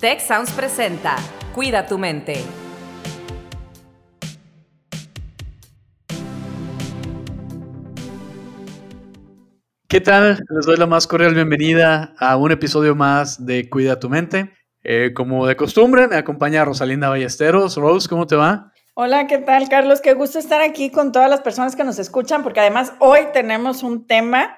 Tech Sounds presenta Cuida tu mente. ¿Qué tal? Les doy la más cordial bienvenida a un episodio más de Cuida tu mente. Eh, como de costumbre, me acompaña Rosalinda Ballesteros. Rose, ¿cómo te va? Hola, ¿qué tal, Carlos? Qué gusto estar aquí con todas las personas que nos escuchan, porque además hoy tenemos un tema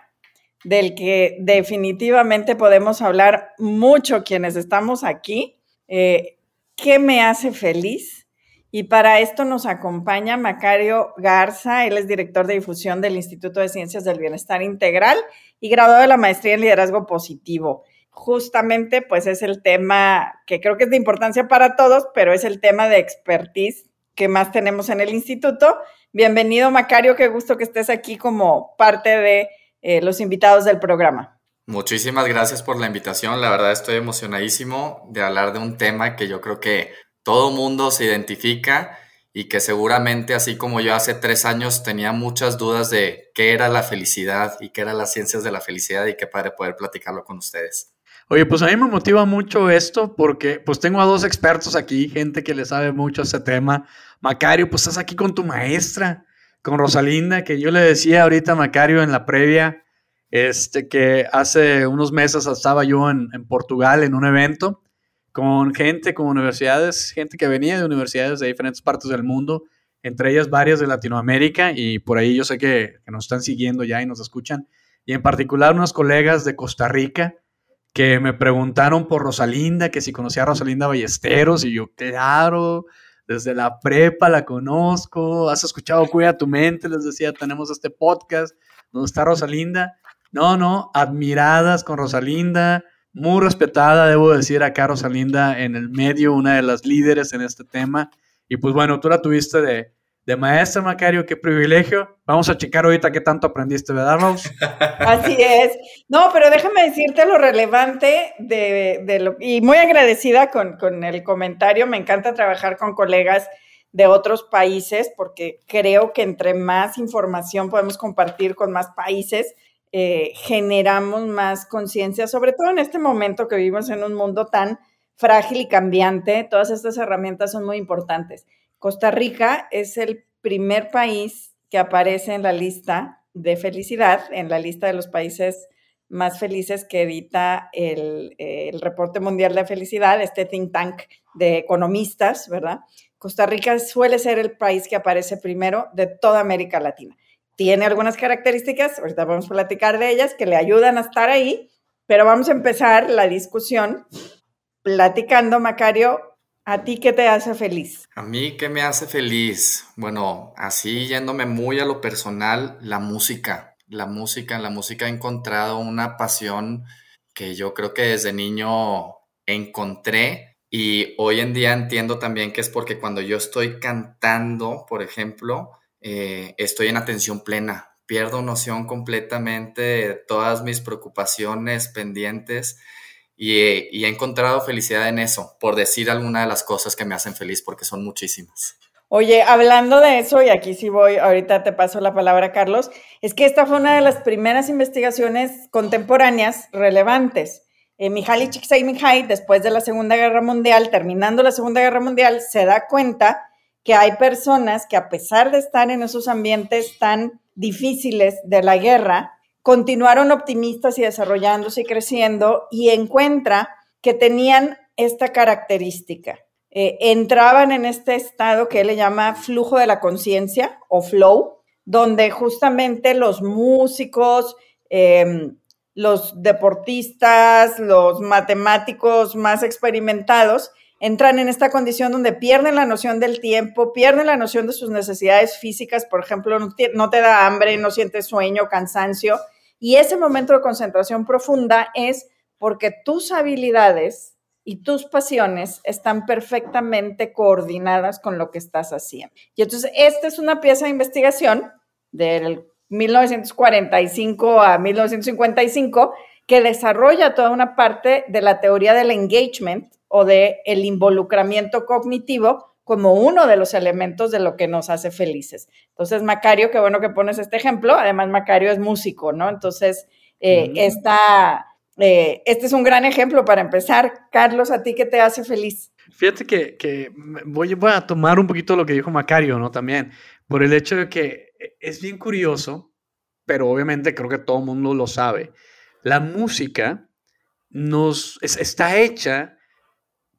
del que definitivamente podemos hablar mucho quienes estamos aquí. Eh, ¿Qué me hace feliz? Y para esto nos acompaña Macario Garza, él es director de difusión del Instituto de Ciencias del Bienestar Integral y graduado de la maestría en liderazgo positivo. Justamente, pues es el tema que creo que es de importancia para todos, pero es el tema de expertise que más tenemos en el instituto. Bienvenido, Macario, qué gusto que estés aquí como parte de eh, los invitados del programa. Muchísimas gracias por la invitación. La verdad estoy emocionadísimo de hablar de un tema que yo creo que todo mundo se identifica y que seguramente, así como yo hace tres años tenía muchas dudas de qué era la felicidad y qué eran las ciencias de la felicidad y qué padre poder platicarlo con ustedes. Oye, pues a mí me motiva mucho esto porque pues tengo a dos expertos aquí, gente que le sabe mucho ese tema. Macario, pues estás aquí con tu maestra con Rosalinda, que yo le decía ahorita a Macario en la previa, este, que hace unos meses estaba yo en, Portugal en un evento con gente, con universidades, gente que venía de universidades de diferentes partes del mundo, entre ellas varias de Latinoamérica, y por ahí yo sé que, que nos están siguiendo ya y nos escuchan, y en particular unos colegas de Costa Rica que me preguntaron por Rosalinda, que si conocía a Rosalinda Ballesteros, y yo, claro, desde la prepa la conozco, has escuchado Cuida tu mente, les decía, tenemos este podcast donde está Rosalinda. No, no, admiradas con Rosalinda, muy respetada, debo decir acá Rosalinda en el medio, una de las líderes en este tema. Y pues bueno, tú la tuviste de, de maestra, Macario, qué privilegio. Vamos a checar ahorita qué tanto aprendiste, ¿verdad, Rose? Así es. No, pero déjame decirte lo relevante de, lo, y muy agradecida con, con, el comentario. Me encanta trabajar con colegas de otros países porque creo que entre más información podemos compartir con más países, eh, generamos más conciencia, sobre todo en este momento que vivimos en un mundo tan frágil y cambiante. Todas estas herramientas son muy importantes. Costa Rica es el primer país que aparece en la lista de felicidad, en la lista de los países más felices que edita el, reporte mundial de felicidad, este think tank de economistas, ¿verdad? Costa Rica suele ser el país que aparece primero de toda América Latina. Tiene algunas características, ahorita vamos a platicar de ellas, que le ayudan a estar ahí, pero vamos a empezar la discusión platicando, Macario, ¿A ti qué te hace feliz? A mí qué me hace feliz. Bueno, así yéndome muy a lo personal, la música. La música, la música he encontrado una pasión que yo creo que desde niño encontré y hoy en día entiendo también que es porque cuando yo estoy cantando, por ejemplo, eh, estoy en atención plena, pierdo noción completamente de todas mis preocupaciones pendientes y he, encontrado felicidad en eso, por decir alguna de las cosas que me hacen feliz, porque son muchísimas. Oye, hablando de eso, y aquí sí voy, ahorita te paso la palabra, Carlos, es que esta fue una de las primeras investigaciones contemporáneas relevantes. Eh, Mihaly Csikszentmihalyi, después de la Segunda Guerra Mundial, terminando la Segunda Guerra Mundial, se da cuenta que hay personas que a pesar de estar en esos ambientes tan difíciles de la guerra, continuaron optimistas y desarrollándose y creciendo y encuentra que tenían esta característica. Eh, entraban en este estado que él le llama flujo de la conciencia o flow, donde justamente los músicos, em, los deportistas, los matemáticos más experimentados, entran en esta condición donde pierden la noción del tiempo, pierden la noción de sus necesidades físicas, por ejemplo, no te da hambre, no sientes sueño, cansancio, y ese momento de concentración profunda es porque tus habilidades y tus pasiones están perfectamente coordinadas con lo que estás haciendo. Y entonces, esta es una pieza de investigación del 1945 a 1955 que desarrolla toda una parte de la teoría del engagement o del el involucramiento cognitivo como uno de los elementos de lo que nos hace felices. Entonces, Macario, qué bueno que pones este ejemplo. Además, Macario es músico, ¿no? Entonces, eh, esta, eh, este es un gran ejemplo para empezar. Carlos, ¿a ti qué te hace feliz? Fíjate que, voy, voy, a tomar un poquito lo que dijo Macario, ¿no? También, por el hecho de que es bien curioso, pero obviamente creo que todo el mundo lo sabe. La música nos está hecha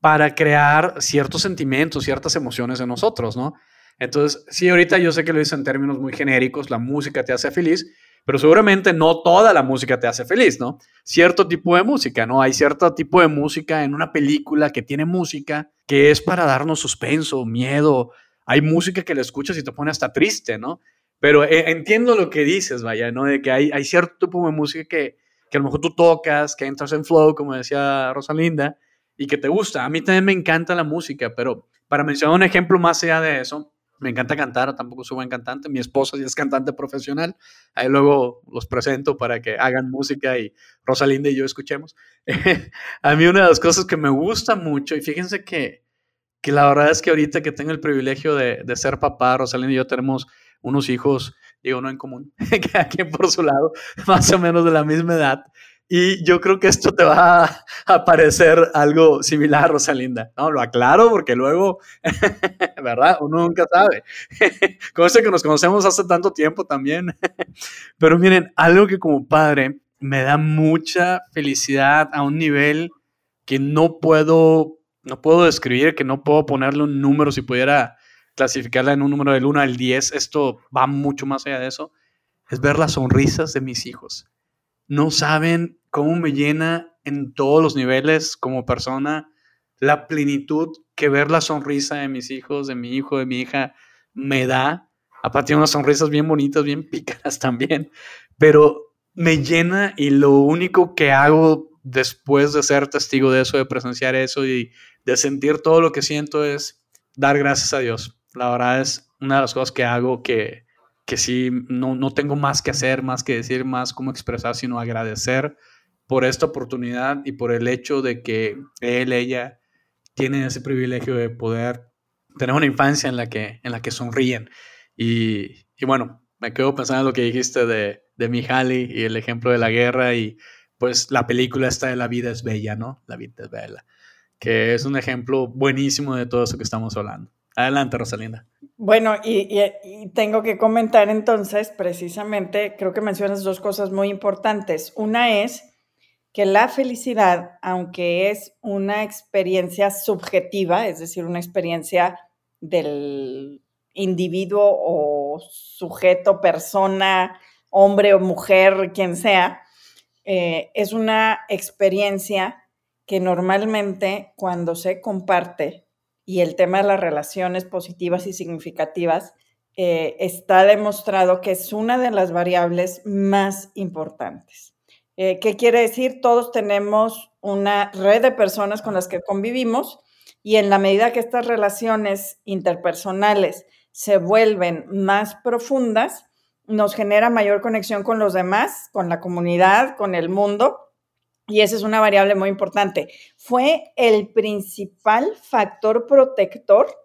para crear ciertos sentimientos, ciertas emociones en nosotros, ¿no? Entonces, sí, ahorita yo sé que lo hice en términos muy genéricos, la música te hace feliz, pero seguramente no toda la música te hace feliz, ¿no? Cierto tipo de música, ¿no? Hay cierto tipo de música en una película que tiene música que es para darnos suspenso, miedo. Hay música que la escuchas y te pone hasta triste, ¿no? Pero eh, entiendo lo que dices, vaya, ¿no? De que hay, hay cierto tipo de música que, que a lo mejor tú tocas, que entras en flow, como decía Rosalinda, y que te gusta. A mí también me encanta la música, pero para mencionar un ejemplo más allá de eso, me encanta cantar, tampoco soy buen cantante. Mi esposa sí es cantante profesional. Ahí luego los presento para que hagan música y Rosalinda y yo escuchemos. a mí una de las cosas que me gusta mucho, y fíjense que, que la verdad es que ahorita que tengo el privilegio de, de ser papá, Rosalinda y yo tenemos unos hijos, digo, no en común, que aquí por su lado, más o menos de la misma edad. Y yo creo que esto te va a, parecer algo similar, Rosalinda. No, lo aclaro porque luego, ¿verdad? Uno nunca sabe. Con eso que nos conocemos hace tanto tiempo también. Pero miren, algo que como padre me da mucha felicidad a un nivel que no puedo, no puedo describir, que no puedo ponerle un número si pudiera clasificarla en un número del 1 al 10. Esto va mucho más allá de eso. Es ver las sonrisas de mis hijos. No saben cómo me llena en todos los niveles como persona la plenitud que ver la sonrisa de mis hijos, de mi hijo, de mi hija, me da. Aparte, tiene unas sonrisas bien bonitas, bien pícaras también, pero me llena y lo único que hago después de ser testigo de eso, de presenciar eso y de sentir todo lo que siento es dar gracias a Dios. La verdad es una de las cosas que hago que, que sí, no, no tengo más que hacer, más que decir, más cómo expresar, sino agradecer por esta oportunidad y por el hecho de que él, ella, tienen ese privilegio de poder tener una infancia en la que, en la que sonríen. Y, y bueno, me quedo pensando en lo que dijiste de, de Mihaly y el ejemplo de la guerra y pues la película esta de La vida es bella, ¿no? La vida es bella, que es un ejemplo buenísimo de todo eso que estamos hablando. Adelante, Rosalinda. Bueno, y, tengo que comentar entonces, precisamente, creo que mencionas dos cosas muy importantes. Una es que la felicidad, aunque es una experiencia subjetiva, es decir, una experiencia del individuo o sujeto, persona, hombre o mujer, quien sea, eh, es una experiencia que normalmente cuando se comparte y el tema de las relaciones positivas y significativas, eh, está demostrado que es una de las variables más importantes. Eh, ¿Qué quiere decir? Todos tenemos una red de personas con las que convivimos y en la medida que estas relaciones interpersonales se vuelven más profundas, nos genera mayor conexión con los demás, con la comunidad, con el mundo. Y esa es una variable muy importante. Fue el principal factor protector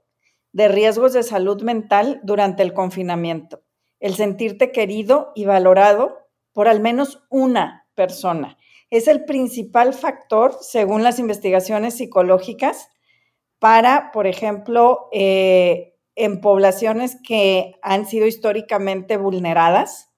de riesgos de salud mental durante el confinamiento. El sentirte querido y valorado por al menos una persona. Es el principal factor, según las investigaciones psicológicas, para, por ejemplo, eh, en poblaciones que han sido históricamente vulneradas,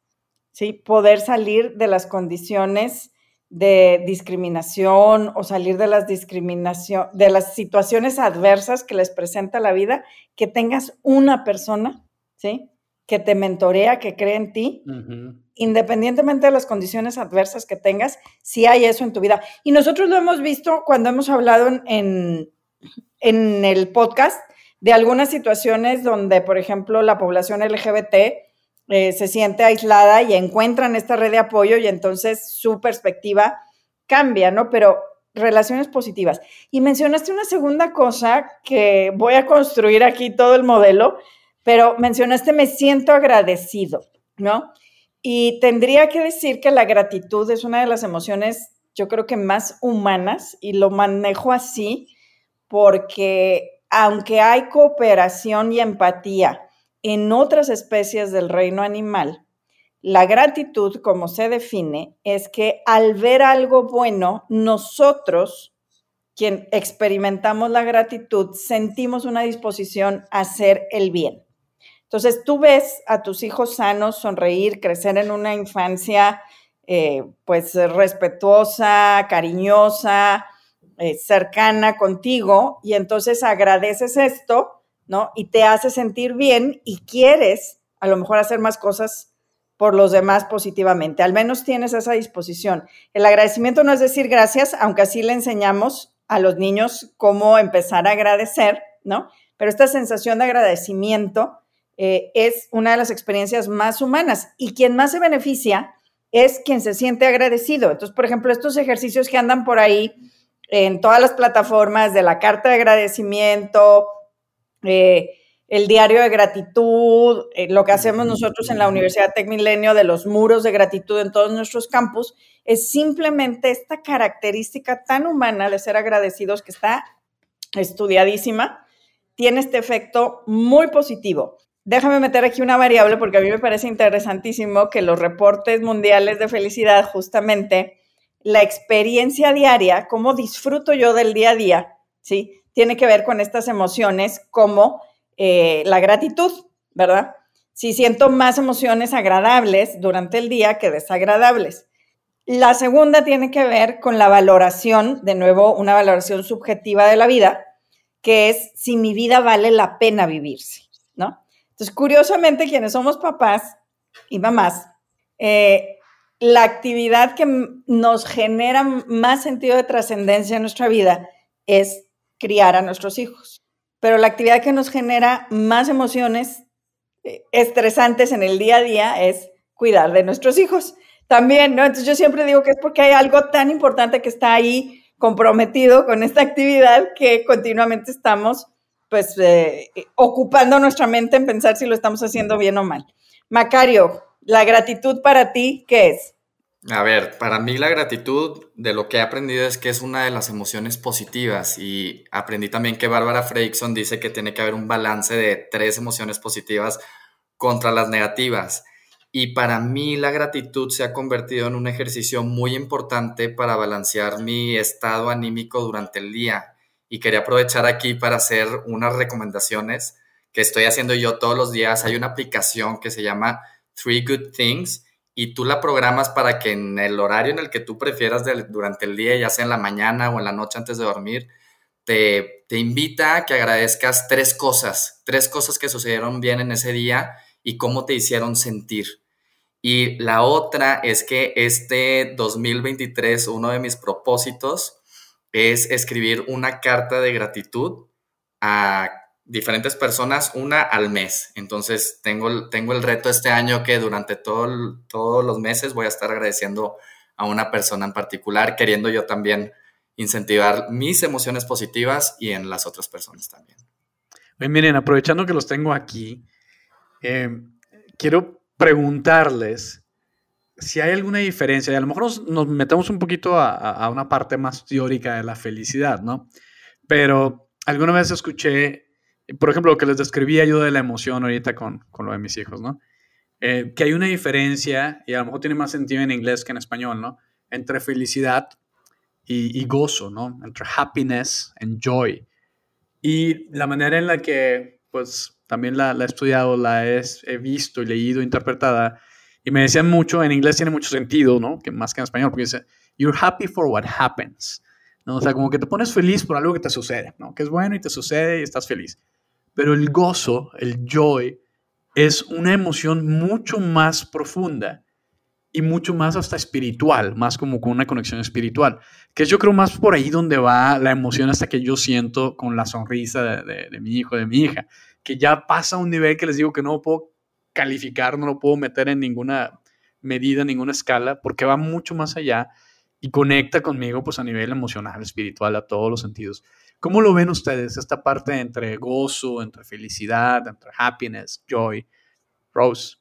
¿sí? poder salir de las condiciones de discriminación o salir de las discriminación, de las situaciones adversas que les presenta la vida, que tengas una persona, ¿sí? que te mentorea, que cree en ti, independientemente de las condiciones adversas que tengas, si hay eso en tu vida. Y nosotros lo hemos visto cuando hemos hablado en, en el podcast de algunas situaciones donde, por ejemplo, la población LGBT eh, se siente aislada y encuentran esta red de apoyo y entonces su perspectiva cambia, ¿no? Pero relaciones positivas. Y mencionaste una segunda cosa que voy a construir aquí todo el modelo, pero mencionaste, me siento agradecido, ¿no? Y tendría que decir que la gratitud es una de las emociones, yo creo que más humanas, y lo manejo así porque aunque hay cooperación y empatía en otras especies del reino animal, La gratitud, como se define, es que al ver algo bueno, nosotros, quien experimentamos la gratitud, sentimos una disposición a hacer el bien. Entonces, tú ves a tus hijos sanos sonreír, crecer en una infancia eh, pues respetuosa, cariñosa, eh, cercana contigo, y entonces agradeces esto, ¿no? Y te hace sentir bien y quieres a lo mejor hacer más cosas por los demás positivamente. Al menos tienes esa disposición. El agradecimiento no es decir gracias, aunque así le enseñamos a los niños cómo empezar a agradecer, ¿no? Pero esta sensación de agradecimiento eh, es una de las experiencias más humanas y quien más se beneficia es quien se siente agradecido. Entonces, por ejemplo, estos ejercicios que andan por ahí en todas las plataformas de la carta de agradecimiento, eh, el diario de gratitud, eh, lo que hacemos nosotros en la Universidad Tech Milenio de los muros de gratitud en todos nuestros campus, es simplemente esta característica tan humana de ser agradecidos que está estudiadísima, tiene este efecto muy positivo. Déjame meter aquí una variable porque a mí me parece interesantísimo que los reportes mundiales de felicidad, justamente, la experiencia diaria, cómo disfruto yo del día a día, ¿sí? Tiene que ver con estas emociones como eh, la gratitud, ¿verdad? Si siento más emociones agradables durante el día que desagradables. La segunda tiene que ver con la valoración, de nuevo, una valoración subjetiva de la vida, que es si mi vida vale la pena vivirse, ¿no? Entonces, curiosamente, quienes somos papás y mamás, eh, la actividad que nos genera más sentido de trascendencia en nuestra vida es criar a nuestros hijos pero la actividad que nos genera más emociones eh, estresantes en el día a día es cuidar de nuestros hijos también, ¿no? Entonces yo siempre digo que es porque hay algo tan importante que está ahí comprometido con esta actividad que continuamente estamos pues eh, ocupando nuestra mente en pensar si lo estamos haciendo bien o mal. Macario, la gratitud para ti, ¿qué es? A ver, para mí la gratitud de lo que he aprendido es que es una de las emociones positivas y aprendí también que Bárbara Fredrickson dice que tiene que haber un balance de tres emociones positivas contra las negativas. Y para mí la gratitud se ha convertido en un ejercicio muy importante para balancear mi estado anímico durante el día. Y quería aprovechar aquí para hacer unas recomendaciones que estoy haciendo yo todos los días. Hay una aplicación que se llama Three Good Things y tú la programas para que en el horario en el que tú prefieras durante el día, ya sea en la mañana o en la noche antes de dormir, te, te invita a que agradezcas tres cosas, tres cosas que sucedieron bien en ese día y cómo te hicieron sentir. Y la otra es que este 2023, uno de mis propósitos es escribir una carta de gratitud a diferentes personas, una al mes. Entonces, tengo, tengo el reto este año que durante todo, todos los meses voy a estar agradeciendo a una persona en particular, queriendo yo también incentivar mis emociones positivas y en las otras personas también. miren, aprovechando que los tengo aquí, eh, quiero preguntarles si hay alguna diferencia, y a lo mejor nos, metemos un poquito a, a, una parte más teórica de la felicidad, ¿no? Pero alguna vez escuché por ejemplo, lo que les describía yo de la emoción ahorita con, con lo de mis hijos, ¿no? Eh, que hay una diferencia, y a lo mejor tiene más sentido en inglés que en español, ¿no? Entre felicidad y, gozo, ¿no? Entre happiness and joy. Y la manera en la que, pues, también la, la he estudiado, la he, he, visto y leído, interpretada, y me decían mucho, en inglés tiene mucho sentido, ¿no? Que más que en español, porque dice, you're happy for what happens. ¿no? O sea, como que te pones feliz por algo que te sucede, ¿no? Que es bueno y te sucede y estás feliz. Pero el gozo, el joy, es una emoción mucho más profunda y mucho más hasta espiritual, más como con una conexión espiritual, que yo creo más por ahí donde va la emoción hasta que yo siento con la sonrisa de, mi hijo, de mi hija, que ya pasa a un nivel que les digo que no puedo calificar, no lo puedo meter en ninguna medida, ninguna escala, porque va mucho más allá y conecta conmigo pues a nivel emocional, espiritual, a todos los sentidos. ¿Cómo lo ven ustedes, esta parte entre gozo, entre felicidad, entre happiness, joy? Rose.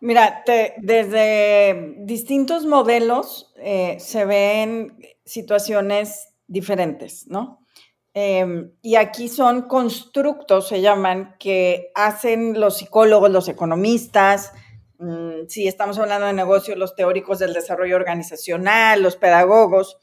Mira, desde distintos modelos eh, se ven situaciones diferentes, ¿no? Em, y aquí son constructos, se llaman, que hacen los psicólogos, los economistas, mm, si estamos hablando de negocios, los teóricos del desarrollo organizacional, los pedagogos,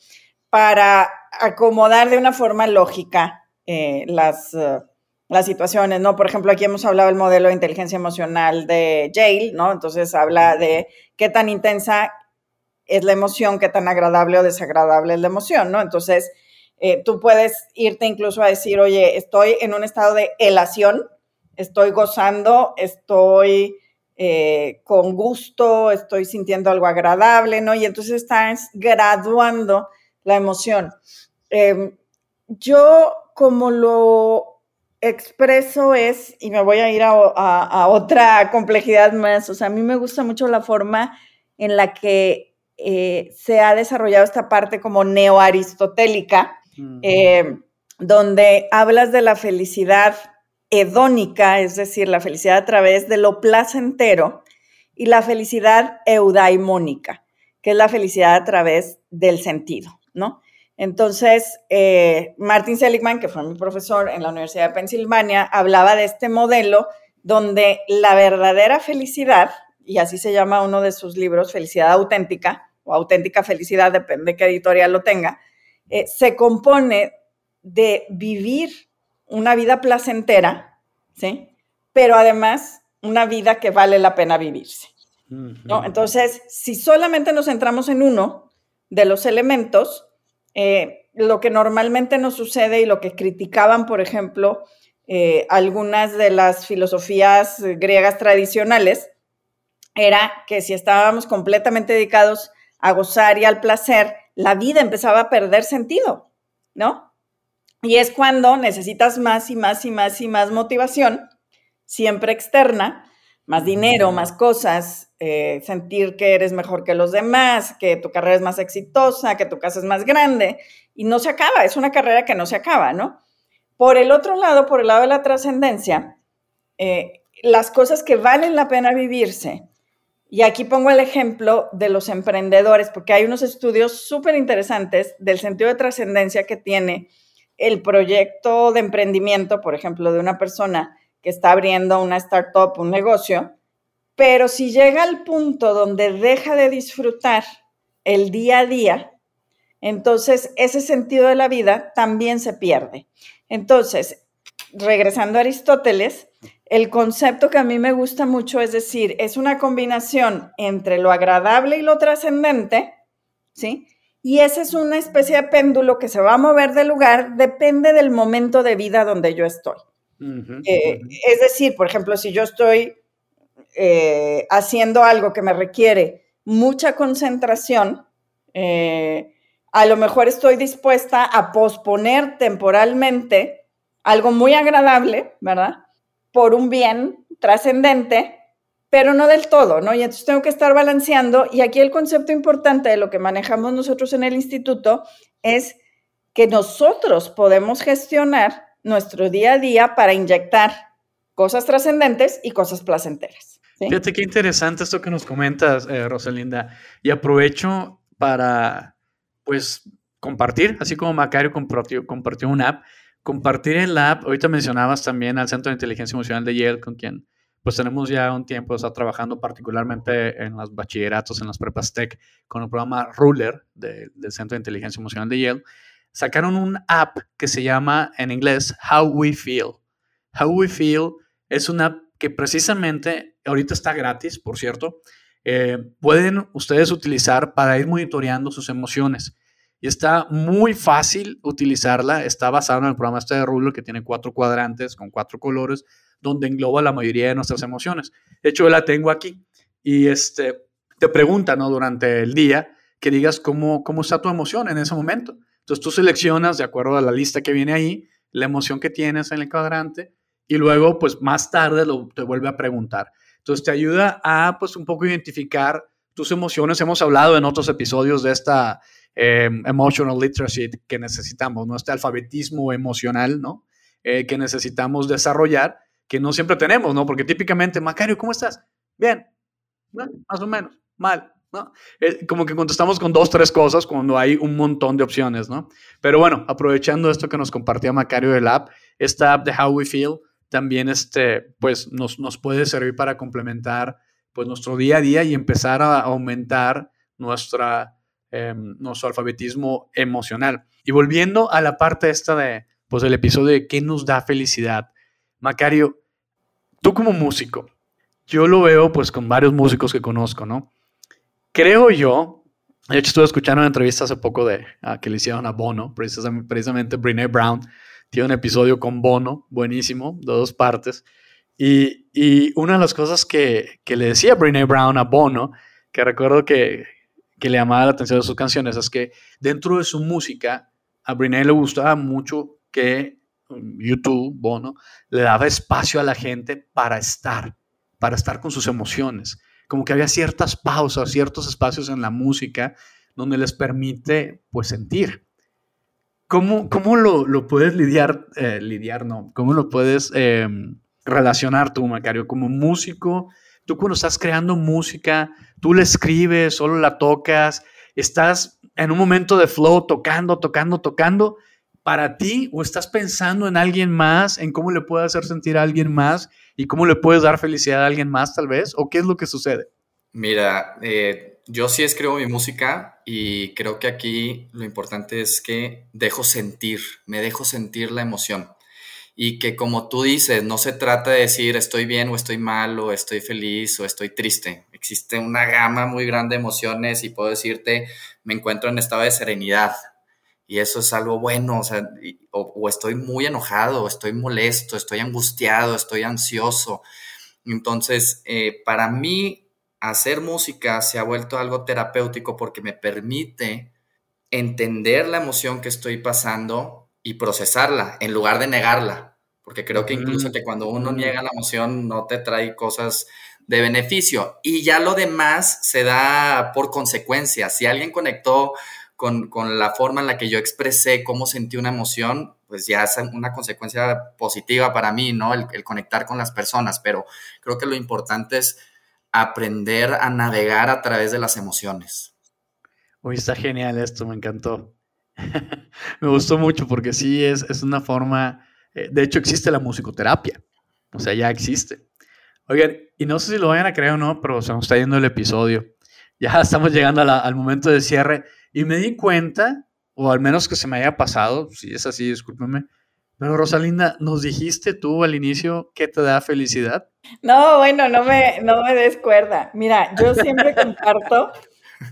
para acomodar de una forma lógica eh, las, eh, las situaciones, ¿no? Por ejemplo, aquí hemos hablado del modelo de inteligencia emocional de Yale, ¿no? Entonces habla de qué tan intensa es la emoción, qué tan agradable o desagradable es la emoción, ¿no? Entonces, eh, tú puedes irte incluso a decir, oye, estoy en un estado de elación, estoy gozando, estoy eh, con gusto, estoy sintiendo algo agradable, ¿no? Y entonces estás graduando la emoción. Em, yo como lo expreso es, y me voy a ir a, otra complejidad más, o sea, a mí me gusta mucho la forma en la que eh, se ha desarrollado esta parte como neoaristotélica, eh, donde hablas de la felicidad hedónica, es decir, la felicidad a través de lo placentero, y la felicidad eudaimónica, que es la felicidad a través del sentido, ¿no? Entonces, eh, Martin Seligman, que fue mi profesor en la Universidad de Pensilvania, hablaba de este modelo donde la verdadera felicidad, y así se llama uno de sus libros, Felicidad Auténtica, o Auténtica Felicidad, depende qué editorial lo tenga, eh, se compone de vivir una vida placentera, ¿sí? Pero además una vida que vale la pena vivirse. ¿no? Entonces, si solamente nos centramos en uno de los elementos, eh, lo que normalmente nos sucede y lo que criticaban, por ejemplo, eh, algunas de las filosofías griegas tradicionales, era que si estábamos completamente dedicados a gozar y al placer, la vida empezaba a perder sentido, ¿no? Y es cuando necesitas más y más y más y más motivación, siempre externa, más dinero, más cosas, eh, sentir que eres mejor que los demás, que tu carrera es más exitosa, que tu casa es más grande, y no se acaba, es una carrera que no se acaba, ¿no? Por el otro lado, por el lado de la trascendencia, eh, las cosas que valen la pena vivirse, y aquí pongo el ejemplo de los emprendedores, porque hay unos estudios súper interesantes del sentido de trascendencia que tiene el proyecto de emprendimiento, por ejemplo, de una persona que está abriendo una startup, un negocio, pero si llega al punto donde deja de disfrutar el día a día, entonces ese sentido de la vida también se pierde. Entonces, regresando a Aristóteles, el concepto que a mí me gusta mucho es decir, es una combinación entre lo agradable y lo trascendente, ¿sí? Y esa es una especie de péndulo que se va a mover de lugar, depende del momento de vida donde yo estoy. Eh, es decir, por ejemplo, si yo estoy eh, haciendo algo que me requiere mucha concentración, eh, a lo mejor estoy dispuesta a posponer temporalmente algo muy agradable, ¿verdad? por un bien trascendente, pero no del todo, ¿no? Y entonces tengo que estar balanceando. Y aquí el concepto importante de lo que manejamos nosotros en el instituto es que nosotros podemos gestionar nuestro día a día para inyectar cosas trascendentes y cosas placenteras. Fíjate qué interesante esto que nos comentas, eh, Rosalinda. Y aprovecho para, pues, compartir, así como Macario compartió, compartió una app compartir el app, ahorita mencionabas también al Centro de Inteligencia Emocional de Yale, con quien pues tenemos ya un tiempo, está trabajando particularmente en los bachilleratos, en las prepas tech, con el programa Ruler del Centro de Inteligencia Emocional de Yale. Sacaron un app que se llama en inglés How We Feel. How We Feel es una app que precisamente ahorita está gratis, por cierto. Eh, pueden ustedes utilizar para ir monitoreando sus emociones y está muy fácil utilizarla. Está basado en el programa este de Rulo que tiene cuatro cuadrantes con cuatro colores, donde engloba la mayoría de nuestras emociones. De hecho, la tengo aquí y este, te pregunta ¿no? durante el día que digas cómo, cómo está tu emoción en ese momento. Entonces tú seleccionas de acuerdo a la lista que viene ahí, la emoción que tienes en el cuadrante y luego pues más tarde lo, te vuelve a preguntar. Entonces te ayuda a pues un poco identificar tus emociones. Hemos hablado en otros episodios de esta eh, emotional literacy que necesitamos, ¿no? Este alfabetismo emocional, ¿no? Eh, que necesitamos desarrollar, que no siempre tenemos, ¿no? Porque típicamente, Macario, ¿cómo estás? Bien, más o menos, mal, ¿no? Eh, como que contestamos con dos, tres cosas cuando hay un montón de opciones, ¿no? Pero bueno, aprovechando esto que nos compartía Macario del app, esta app de How We Feel también, este, pues, nos, nos puede servir para complementar pues nuestro día a día y empezar a aumentar nuestra, em, nuestro alfabetismo emocional. Y volviendo a la parte esta de, pues el episodio de qué nos da felicidad. Macario, tú como músico, yo lo veo pues con varios músicos que conozco, ¿no? Creo yo, de hecho estuve escuchando una entrevista hace poco de, ah, que le hicieron a Bono, precisamente, precisamente Brown, un episodio con Bono, buenísimo, de dos partes. Y, y una de las cosas que, que, le decía Brene Brown a Bono, que recuerdo que, que le llamaba la atención de sus canciones, es que dentro de su música, a Brene le gustaba mucho que um, YouTube, Bono, le daba espacio a la gente para estar, para estar con sus emociones. Como que había ciertas pausas, ciertos espacios en la música donde les permite, pues, sentir. ¿Cómo, cómo lo, lo puedes lidiar, eh, lidiar, no? ¿Cómo lo puedes... Eh, relacionar tú, Macario, como músico. Tú cuando estás creando música, tú la escribes, solo la tocas, estás en un momento de flow tocando, tocando, tocando para ti o estás pensando en alguien más, en cómo le puedes hacer sentir a alguien más y cómo le puedes dar felicidad a alguien más tal vez o qué es lo que sucede. Mira, eh, yo sí escribo mi música y creo que aquí lo importante es que dejo sentir, me dejo sentir la emoción y que como tú dices, no se trata de decir estoy bien o estoy mal o estoy feliz o estoy triste. Existe una gama muy grande de emociones y puedo decirte, me encuentro en estado de serenidad y eso es algo bueno, o, sea, o, estoy muy enojado, o estoy molesto, estoy angustiado, estoy ansioso. Entonces, eh, para mí, hacer música se ha vuelto algo terapéutico porque me permite entender la emoción que estoy pasando y procesarla en lugar de negarla, porque creo que incluso que cuando uno niega la emoción no te trae cosas de beneficio. Y ya lo demás se da por consecuencia. Si alguien conectó con, la forma en la que yo expresé cómo sentí una emoción, pues ya es una consecuencia positiva para mí, ¿no? El, el conectar con las personas, pero creo que lo importante es aprender a navegar a través de las emociones. Uy, está genial esto, me encantó. me gustó mucho porque sí es, es una forma, eh, de hecho existe la musicoterapia, o sea, ya existe. Oigan, y no sé si lo vayan a creer o no, pero se nos está yendo el episodio. Ya estamos llegando al momento de cierre y me di cuenta, o al menos que se me haya pasado, si es así, discúlpeme, pero Rosalinda, ¿nos dijiste tú al inicio qué te da felicidad? No, bueno, no me, no me des cuerda. Mira, yo siempre comparto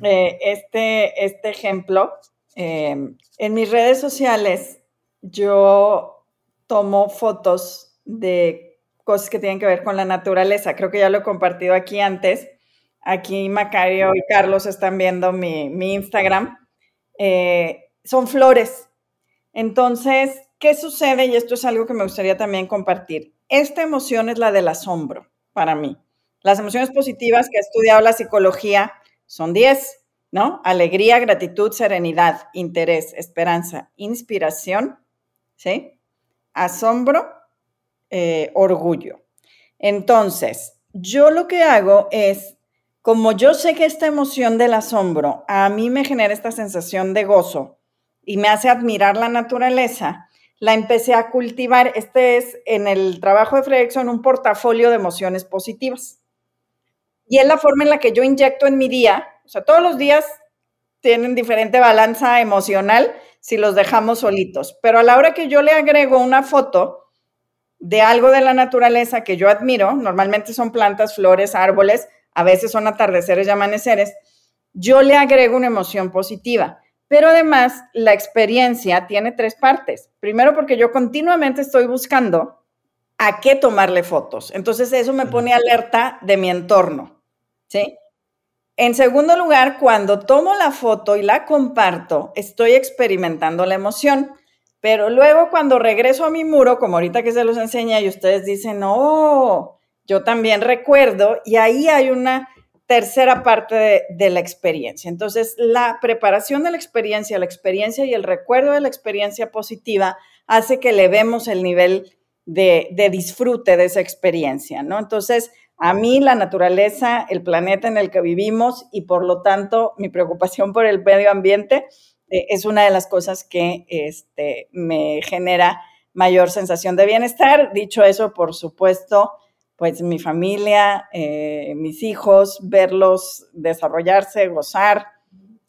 eh, este, este ejemplo Em, en mis redes sociales yo tomo fotos de cosas que tienen que ver con la naturaleza. Creo que ya lo he compartido aquí antes. Aquí Macario y Carlos están viendo mi, Instagram. Eh, son flores. Entonces, ¿qué sucede? Y esto es algo que me gustaría también compartir. Esta emoción es la del asombro para mí. Las emociones positivas que ha estudiado la psicología son 10 ¿no? Alegría, gratitud, serenidad, interés, esperanza, inspiración, ¿sí? Asombro, eh, orgullo. Entonces, yo lo que hago es, como yo sé que esta emoción del asombro a mí me genera esta sensación de gozo y me hace admirar la naturaleza, la empecé a cultivar. Este es en el trabajo de Fredrickson un portafolio de emociones positivas. Y es la forma en la que yo inyecto en mi día o sea, todos los días tienen diferente balanza emocional si los dejamos solitos. Pero a la hora que yo le agrego una foto de algo de la naturaleza que yo admiro, normalmente son plantas, flores, árboles, a veces son atardeceres y amaneceres, yo le agrego una emoción positiva. Pero además, la experiencia tiene tres partes. Primero, porque yo continuamente estoy buscando a qué tomarle fotos. Entonces, eso me pone alerta de mi entorno. ¿Sí? En segundo lugar, cuando tomo la foto y la comparto, estoy experimentando la emoción. Pero luego cuando regreso a mi muro, como ahorita que se los enseña y ustedes dicen, no, yo también recuerdo y ahí hay una tercera parte de, la experiencia. Entonces, la preparación de la experiencia, la experiencia y el recuerdo de la experiencia positiva hace que le vemos el nivel de, de disfrute de esa experiencia, ¿no? Entonces, a mí la naturaleza, el planeta en el que vivimos y por lo tanto mi preocupación por el medio ambiente eh, es una de las cosas que este, me genera mayor sensación de bienestar. Dicho eso, por supuesto, pues mi familia, eh, mis hijos, verlos desarrollarse, gozar.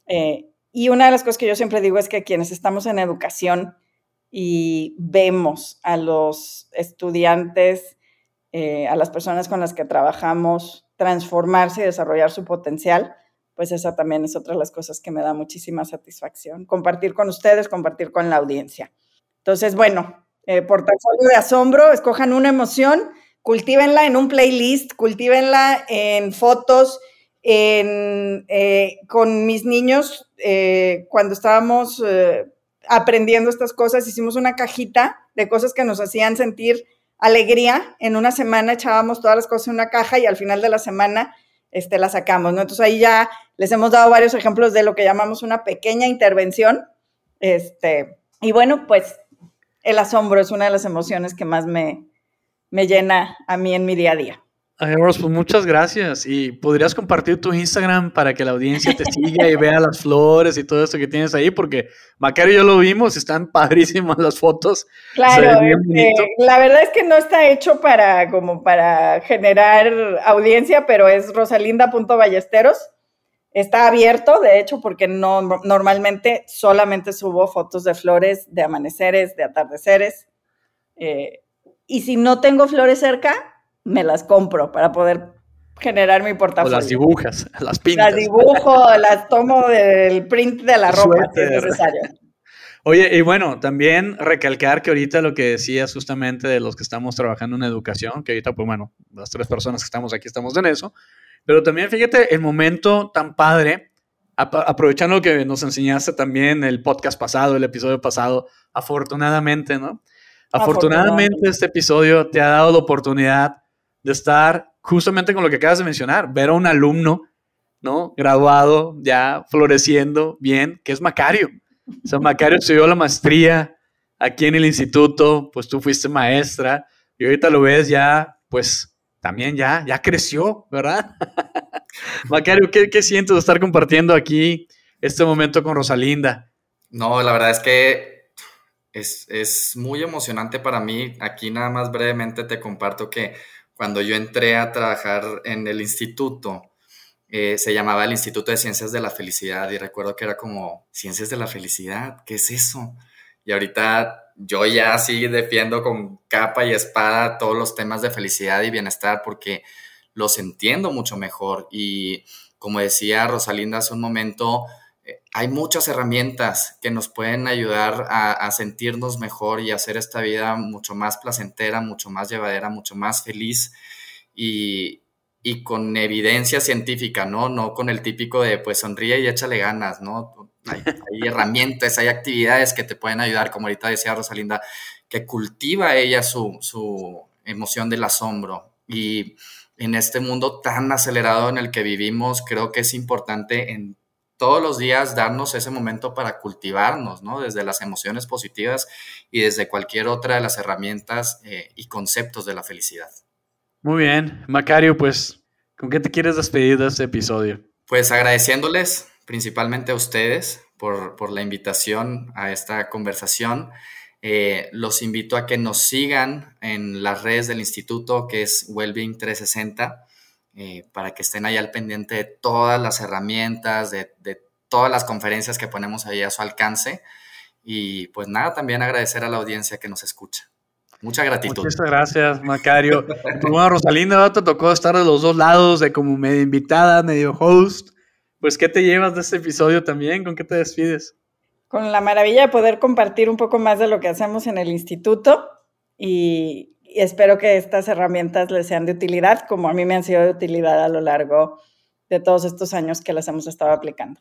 Eh, y una de las cosas que yo siempre digo es que quienes estamos en educación y vemos a los estudiantes, eh, a las personas con las que trabajamos, transformarse y desarrollar su potencial, pues esa también es otra de las cosas que me da muchísima satisfacción. Compartir con ustedes, compartir con la audiencia. Entonces, bueno, portafolio de asombro, escojan una emoción cultívenla en un playlist, cultívenla en fotos, eh, con mis niños, eh, cuando estábamos eh, aprendiendo estas cosas, hicimos una cajita de cosas que nos hacían sentir alegría. En una semana echábamos todas las cosas en una caja y al final de la semana este, la sacamos, ¿no? Entonces ahí ya les hemos dado varios ejemplos de lo que llamamos una pequeña intervención. Este, y bueno, pues el asombro es una de las emociones que más me, me llena a mí en mi día a día. Ay, pues muchas gracias. Y podrías compartir tu Instagram para que la audiencia te siga y vea las flores y todo eso que tienes ahí, porque Macario y yo lo vimos, están padrísimas las fotos. Claro, este, la verdad es que no está hecho para como para generar audiencia, pero es rosalinda.ballesteros. Está abierto, de hecho, porque no normalmente solamente subo fotos de flores, de amaneceres, de atardeceres. Eh, y si no tengo flores cerca, me las compro para poder generar mi portafolio. O las dibujas, las pintas. Las dibujo, las tomo del print de la ropa, si es necesario. Oye, y bueno, también recalcar que ahorita lo que decías justamente de los que estamos trabajando en educación, que ahorita, pues bueno, las tres personas que estamos aquí estamos en eso, pero también fíjate el momento tan padre, aprovechando lo que nos enseñaste también el podcast pasado, el episodio pasado, afortunadamente, ¿no? Afortunadamente este episodio te ha dado la oportunidad de estar justamente con lo que acabas de mencionar, ver a un alumno, ¿no? Graduado, ya floreciendo bien, que es Macario. O sea, Macario estudió la maestría aquí en el instituto, pues tú fuiste maestra y ahorita lo ves ya, pues también ya, ya creció, ¿verdad? Macario, ¿qué, ¿qué sientes de estar compartiendo aquí este momento con Rosalinda? No, la verdad es que es, muy emocionante para mí. Aquí nada más brevemente te comparto que cuando yo entré a trabajar en el instituto, eh, se llamaba el Instituto de Ciencias de la Felicidad y recuerdo que era como, Ciencias de la Felicidad, ¿qué es eso? Y ahorita yo ya sí defiendo con capa y espada todos los temas de felicidad y bienestar porque los entiendo mucho mejor. Y como decía Rosalinda hace un momento, hay muchas herramientas que nos pueden ayudar a, sentirnos mejor y hacer esta vida mucho más placentera, mucho más llevadera, mucho más feliz y, con evidencia científica, ¿no? No con el típico de pues sonríe y échale ganas, ¿no? Hay, herramientas, hay actividades que te pueden ayudar, como ahorita decía Rosalinda, que cultiva ella su, su emoción del asombro y en este mundo tan acelerado en el que vivimos, creo que es importante en todos los días darnos ese momento para cultivarnos, ¿no? Desde las emociones positivas y desde cualquier otra de las herramientas eh, y conceptos de la felicidad. Muy bien, Macario, pues, ¿con qué te quieres despedir de este episodio? Pues agradeciéndoles principalmente a ustedes por, la invitación a esta conversación. Eh, los invito a que nos sigan en las redes del instituto, que es Wellbeing 360. Eh, para que estén ahí al pendiente de todas las herramientas, de, todas las conferencias que ponemos ahí a su alcance. Y pues nada, también agradecer a la audiencia que nos escucha. Mucha gratitud. Muchas gracias, Macario. bueno, Rosalinda, te tocó estar de los dos lados, de como medio invitada, medio host. Pues, ¿qué te llevas de este episodio también? ¿Con qué te despides? Con la maravilla de poder compartir un poco más de lo que hacemos en el instituto y, y espero que estas herramientas les sean de utilidad, como a mí me han sido de utilidad a lo largo de todos estos años que las hemos estado aplicando.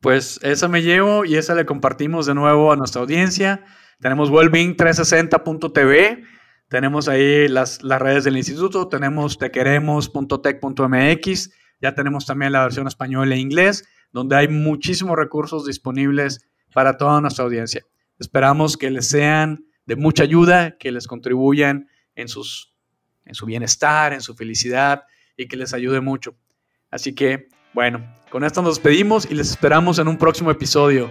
Pues esa me llevo y esa le compartimos de nuevo a nuestra audiencia. Tenemos wellbeing360.tv, tenemos ahí las, las redes del instituto, tenemos tequeremos.tech.mx, ya tenemos también la versión español e inglés, donde hay muchísimos recursos disponibles para toda nuestra audiencia. Esperamos que les sean de mucha ayuda, que les contribuyan en, sus, en su bienestar, en su felicidad y que les ayude mucho. Así que, bueno, con esto nos despedimos y les esperamos en un próximo episodio.